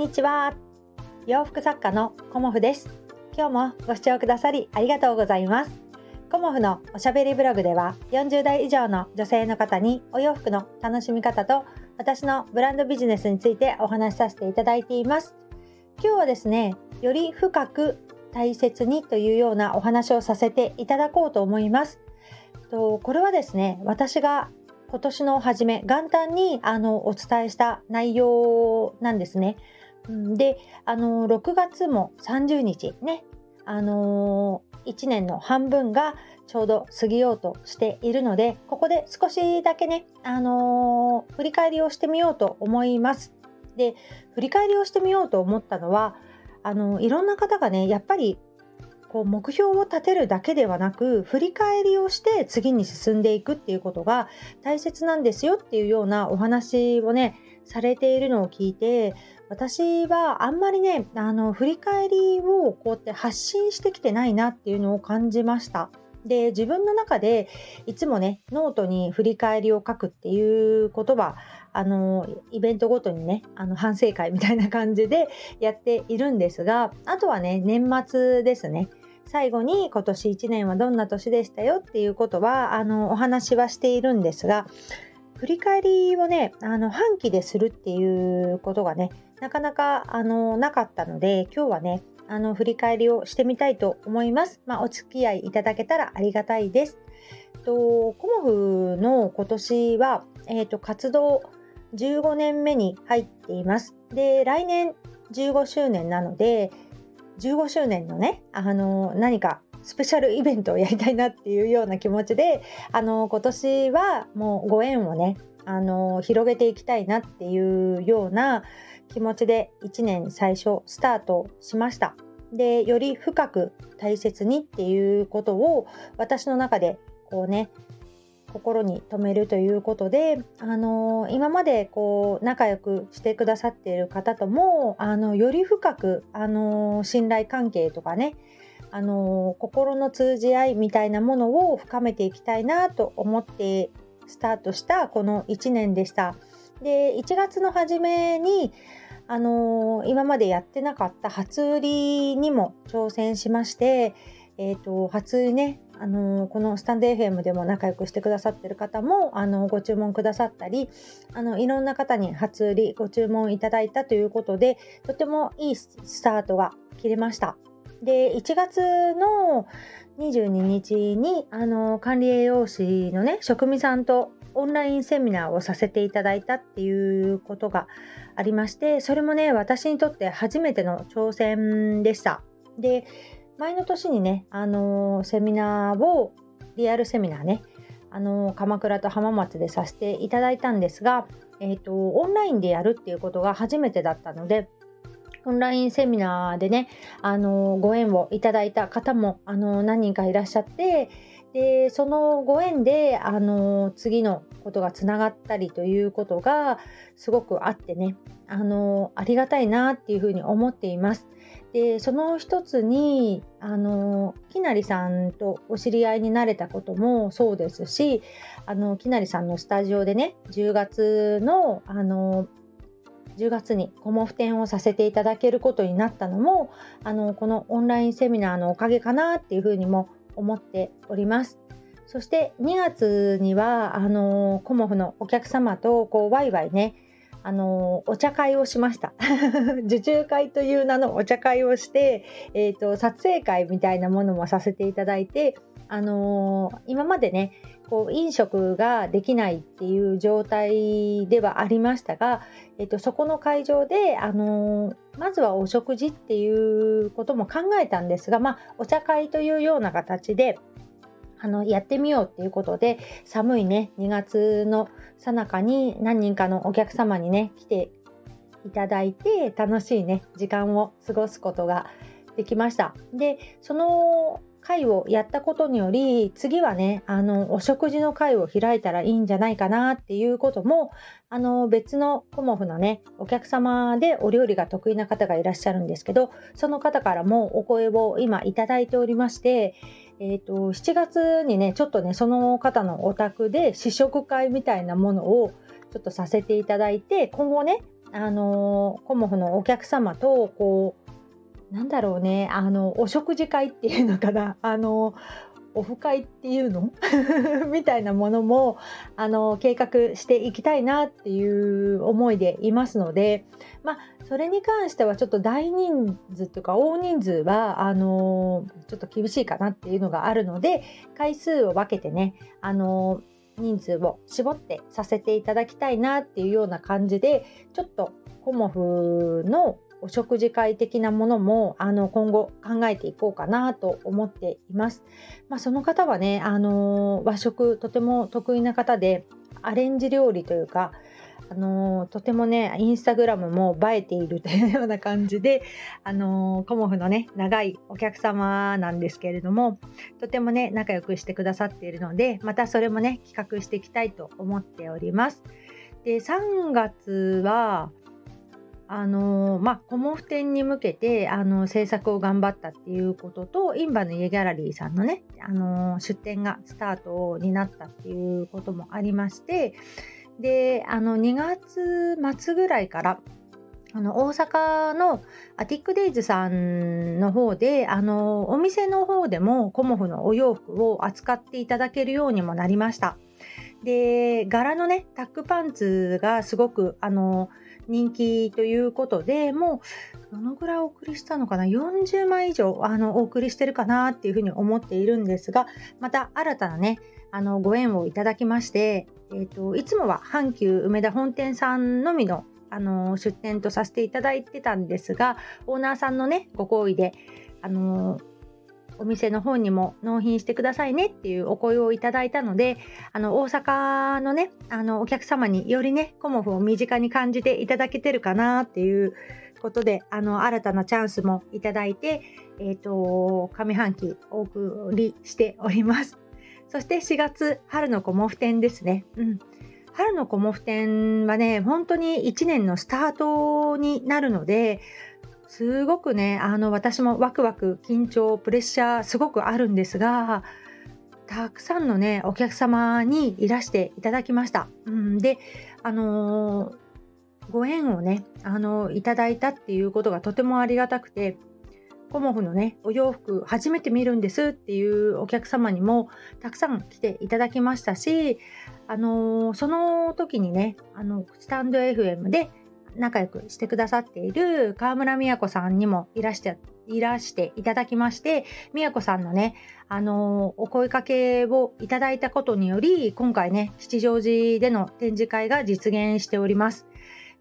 にちは。洋服作家のコモフです。今日もご視聴くださりありがとうございます。コモフのおしゃべりブログでは40代以上の女性の方にお洋服の楽しみ方と私のブランドビジネスについてお話しさせていただいています。今日はですねより深く大切にというようなお話をさせていただこうと思います。とこれはですね私が今年の初め元旦にあのお伝えした内容なんですね。であの6月も30日ねあの1年の半分がちょうど過ぎようとしているのでここで少しだけね、あの振り返りをしてみようと思います。で振り返りをしてみようと思ったのはあのいろんな方がねやっぱりこう目標を立てるだけではなく振り返りをして次に進んでいくっていうことが大切なんですよっていうようなお話をねされているのを聞いて私はあんまりねあの振り返りをこうやって発信してきてないなっていうのを感じました。で自分の中でいつもねノートに振り返りを書くっていうことはあのイベントごとにねあの反省会みたいな感じでやっているんですがあとはね年末ですね最後に今年1年はどんな年でしたよっていうことはあのお話はしているんですが振り返りをねあの半期でするっていうことがねなかなかあのなかったので今日はねあの振り返りをしてみたいと思います。まあ、お付き合いいただけたらありがたいです。とコモフの今年は、えーと活動15年目に入っています。で来年15周年なので15周年のね、あの何かスペシャルイベントをやりたいなっていうような気持ちで、あの今年はもうご縁をね、あの広げていきたいなっていうような気持ちで1年最初スタートしました。でより深く大切にっていうことを私の中でこうね心に留めるということで、あの今までこう仲良くしてくださっている方ともあのより深く、あの信頼関係とかね、あの心の通じ合いみたいなものを深めていきたいなと思ってスタートしたこの1年でした。で1月の初めにあの今までやってなかった初売りにも挑戦しまして、えーと、初売りねあのこのスタンド FM でも仲良くしてくださってる方もあのご注文くださったりあのいろんな方に初売りご注文いただいたということでとてもいいスタートが切れました。で1月の22日にあの管理栄養士のね職味さんとオンラインセミナーをさせていただいたっていうことがありましてそれもね私にとって初めての挑戦でした。で前の年にね、あの、セミナーを、リアルセミナーね、あの、鎌倉と浜松でさせていただいたんですが、えっ、ー、と、オンラインでやるっていうことが初めてだったので、オンラインセミナーでね、あのご縁をいただいた方も、あの何人かいらっしゃって、でそのご縁で、あの次のことがつながったりということがすごくあってね、あのありがたいなっていうふうに思っています。でその一つにあのきなりさんとお知り合いになれたこともそうですしあのきなりさんのスタジオでね10月のあの10月にコモフ展をさせていただけることになったのもあのこのオンラインセミナーのおかげかなっていうふうにも思っております。そして2月にはあのコモフのお客様とこうワイワイねあのお茶会をしました 受注会という名のお茶会をして、えーと、撮影会みたいなものもさせていただいて、あの、今までねこう飲食ができないっていう状態ではありましたが、えーと、そこの会場で、あの、まずはお食事っていうことも考えたんですが、まあ、お茶会というような形であのやってみようっていうことで寒いね2月のさなかに何人かのお客様にね来ていただいて楽しいね時間を過ごすことができました。でその会をやったことにより次はねあのお食事の会を開いたらいいんじゃないかなっていうこともあの別のコモフのねお客様でお料理が得意な方がいらっしゃるんですけどその方からもお声を今いただいておりましてえーと、7月にねちょっとねその方のお宅で試食会みたいなものをちょっとさせていただいて今後ねあのコモフのお客様とこうなんだろうね。あのお食事会っていうのかな。あのオフ会っていうの？みたいなものもあの計画していきたいなっていう思いでいますので。まあそれに関してはちょっと大人数とか大人数はあのちょっと厳しいかなっていうのがあるので回数を分けてねあの人数を絞ってさせていただきたいなっていうような感じでちょっとコモフのお食事会的なものもあの今後考えていこうかなと思っています。まあ、その方はね、あの和食とても得意な方でアレンジ料理というかあのとてもねインスタグラムも映えているというような感じであのコモフのね長いお客様なんですけれどもとてもね仲良くしてくださっているのでまたそれもね企画していきたいと思っております。で3月はあのまあ、コモフ展に向けてあの制作を頑張ったっていうこととインバの家ギャラリーさんのね、あの出展がスタートになったっていうこともありましてであの2月末ぐらいからあの大阪のアティックデイズさんの方であのお店の方でもコモフのお洋服を扱っていただけるようにもなりました。で柄のねタックパンツがすごくあの人気ということでもうどのぐらいお送りしたのかな？40枚以上あのお送りしてるかなっていうふうに思っているんですがまた新たなねあのご縁をいただきまして、えーと、いつもは阪急梅田本店さんのみのあの出店とさせていただいてたんですがオーナーさんのねご好意であのお店の方にも納品してくださいねっていうお声をいただいたのであの大阪のねあのお客様によりねコモフを身近に感じていただけてるかなっていうことであの新たなチャンスもいただいて、えーと、上半期お送りしております。そして4月春のコモフ展ですね、うん、春のコモフ展はね本当に1年のスタートになるのですごくねあの私もワクワク緊張プレッシャーすごくあるんですがたくさんのねお客様にいらしていただきました。うん、であのー、ご縁をねあのいただいたっていうことがとてもありがたくてコモフのねお洋服初めて見るんですっていうお客様にもたくさん来ていただきましたしあの、その時にねあのスタンド FM で仲良くしてくださっている河村美也子さんにもいらしていらしていただきまして美也子さんのねあのお声かけをいただいたことにより今回ね吉祥寺での展示会が実現しております。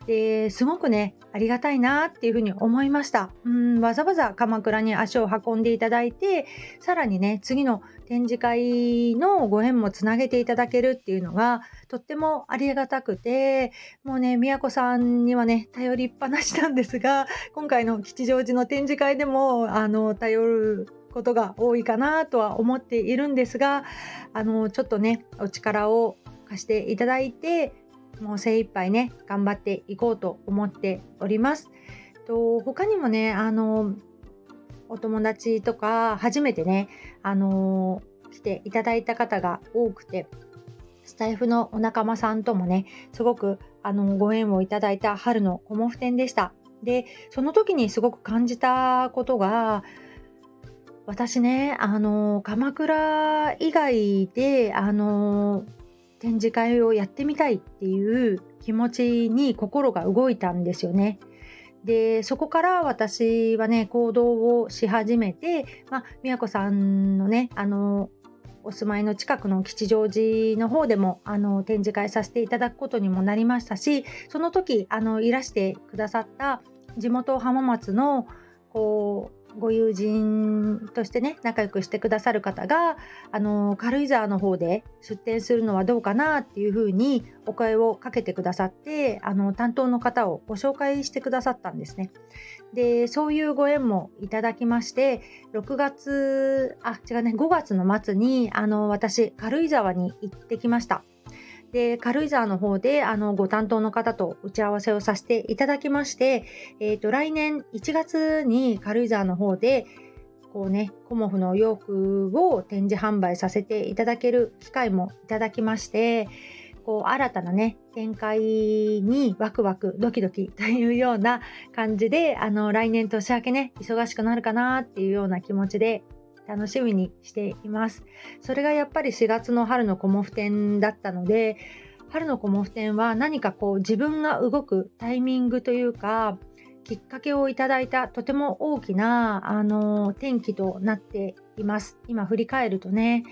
ですごくねありがたいなっていうふうに思いました。うんわざわざ鎌倉に足を運んでいただいてさらにね次の展示会のご縁もつなげていただけるっていうのがとってもありがたくてもうね宮子さんにはね頼りっぱなしなんですが今回の吉祥寺の展示会でもあの頼ることが多いかなとは思っているんですがあのちょっとねお力を貸していただいてもう精一杯ね頑張っていこうと思っております。と他にもねあのお友達とか初めてねあの来ていただいた方が多くてスタイフのお仲間さんともねすごくあのご縁をいただいた春のコモフ展でした。でその時にすごく感じたことが私ねあの鎌倉以外であの展示会をやってみたいっていう気持ちに心が動いたんですよね。でそこから私はね行動をし始めて、まあ、宮子さんのねあのお住まいの近くの吉祥寺の方でもあの展示会させていただくことにもなりましたしその時あのいらしてくださった地元浜松のこうご友人としてね仲良くしてくださる方があの軽井沢の方で出店するのはどうかなっていうふうにお声をかけてくださってあの担当の方をご紹介してくださったんですね。でそういうご縁もいただきまして6月あ違うね5月の末にあの私軽井沢に行ってきました。で軽井沢の方であのご担当の方と打ち合わせをさせていただきまして、えーと、来年1月に軽井沢の方でこうねコモフの洋服を展示販売させていただける機会もいただきましてこう新たなね展開にワクワクドキドキというような感じであの来年年明けね忙しくなるかなっていうような気持ちで楽しみにしていますそれがやっぱり4月の春のコモフ展だったので春のコモフ展は何かこう自分が動くタイミングというかきっかけをいただいたとても大きなあの転機となっています。今振り返るとね。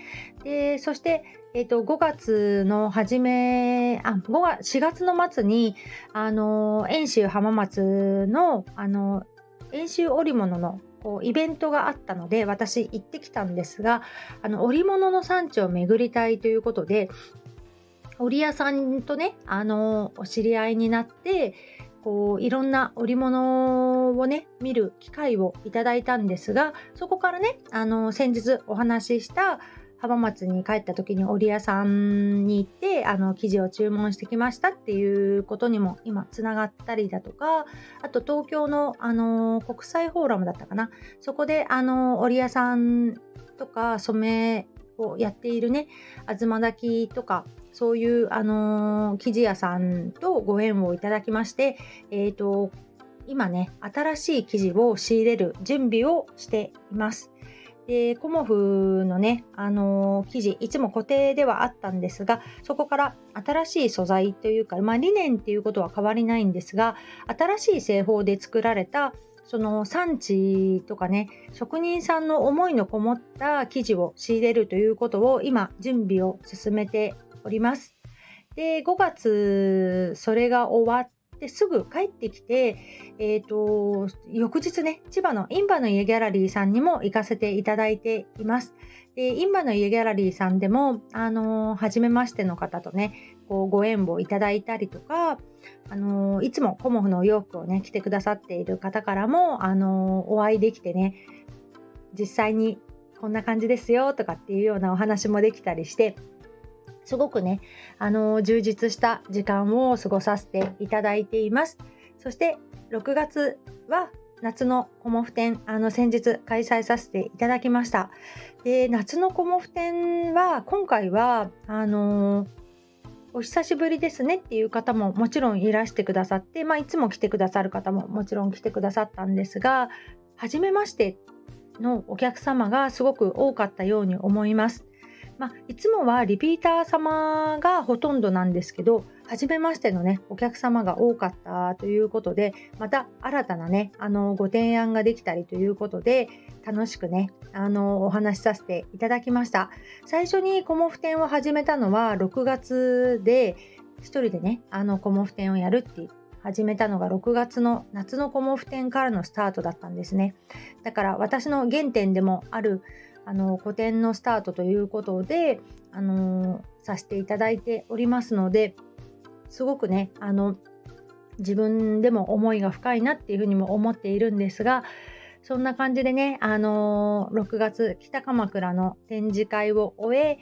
でそして、えーと、5月の初めあ5月4月の末にあの遠州浜松のあの遠州織物のイベントがあったので私行ってきたんですがあの織物の産地を巡りたいということで織屋さんとねあのお知り合いになってこういろんな織物をね見る機会をいただいたんですがそこからねあの先日お話しした浜松に帰った時に織屋さんに行ってあの生地を注文してきましたっていうことにも今つながったりだとかあと東京のあの国際フォーラムだったかなそこであの織屋さんとか染めをやっているね東炊きとかそういう、あの、生地屋さんとご縁をいただきまして、えーと、今ね新しい生地を仕入れる準備をしています。でコモフのね、あのー、生地いつも固定ではあったんですがそこから新しい素材というか、まあ、理念っていうことは変わりないんですが新しい製法で作られたその産地とかね職人さんの思いのこもった生地を仕入れるということを今準備を進めております。で5月それが終わってすぐ帰ってきて、えーと、翌日ね千葉のインバの家ギャラリーさんにも行かせていただいています。でインバの家ギャラリーさんでも、あのー、初めましての方とねこうご縁をいただいたりとか、あのー、いつもコモフのお洋服をね着てくださっている方からも、あのー、お会いできてね実際にこんな感じですよとかっていうようなお話もできたりしてすごくね、あの充実した時間を過ごさせていただいています。そして6月は夏のコモフ展、あの先日開催させていただきました。で、夏のコモフ展は今回はあのお久しぶりですねっていう方ももちろんいらしてくださって、まあ、いつも来てくださる方ももちろん来てくださったんですが、初めましてのお客様がすごく多かったように思います。まあ、いつもはリピーター様がほとんどなんですけど、初めましてのね、お客様が多かったということで、また新たなね、あの、ご提案ができたりということで、楽しくね、あの、お話しさせていただきました。最初にコモフ展を始めたのは6月で、一人でね、あの、コモフ展をやるって始めたのが6月の夏のコモフ展からのスタートだったんですね。だから私の原点でもあるあの個展のスタートということで、あのさせていただいておりますのですごくねあの自分でも思いが深いなっていうふうにも思っているんですがそんな感じでね、あの6月北鎌倉の展示会を終え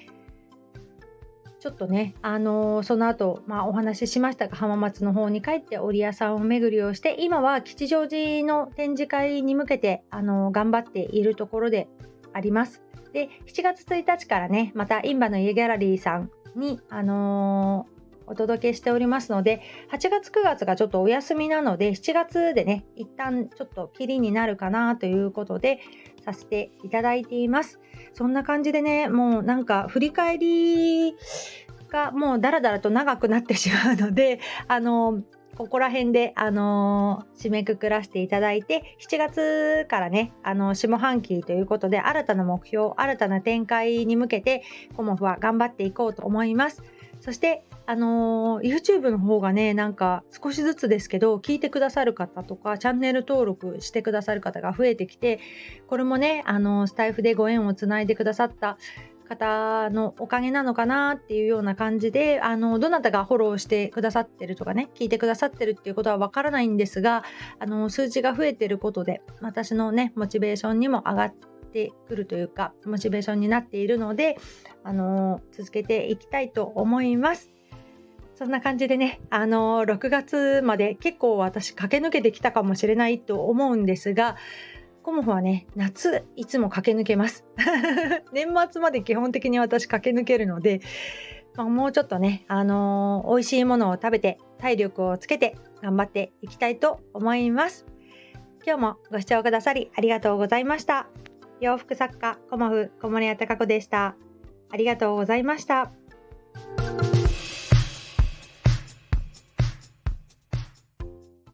ちょっとね、あのー、その後、まあ、お話ししましたが浜松の方に帰って織屋さんを巡りをして今は吉祥寺の展示会に向けて、あのー、頑張っているところであります。で、7月1日からね、またインバの家ギャラリーさんに、あのーお届けしておりますので、8月9月がちょっとお休みなので、7月でね、一旦ちょっとキリになるかなということで、させていただいています。そんな感じでね、もうなんか振り返りがもうだらだらと長くなってしまうので、あの、ここら辺で、あのー、締めくくらせていただいて、7月からね、あのー、下半期ということで、新たな目標、新たな展開に向けて、コモフは頑張っていこうと思います。そして、あのー、YouTube の方がね、なんか少しずつですけど、聞いてくださる方とか、チャンネル登録してくださる方が増えてきて、これもね、あのスタイフでご縁をつないでくださった方のおかげなのかなっていうような感じであのどなたがフォローしてくださってるとかね聞いてくださってるっていうことはわからないんですがあの数字が増えてることで私のねモチベーションにも上がってくるというかモチベーションになっているのであの続けていきたいと思います。そんな感じでね、あの6月まで結構私駆け抜けてきたかもしれないと思うんですが、コモフはね、夏いつも駆け抜けます。年末まで基本的に私駆け抜けるので、まあ、もうちょっとね、あのー、美味しいものを食べて体力をつけて頑張っていきたいと思います。今日もご視聴くださりありがとうございました。洋服作家、コモフ小森屋隆子でした。ありがとうございました。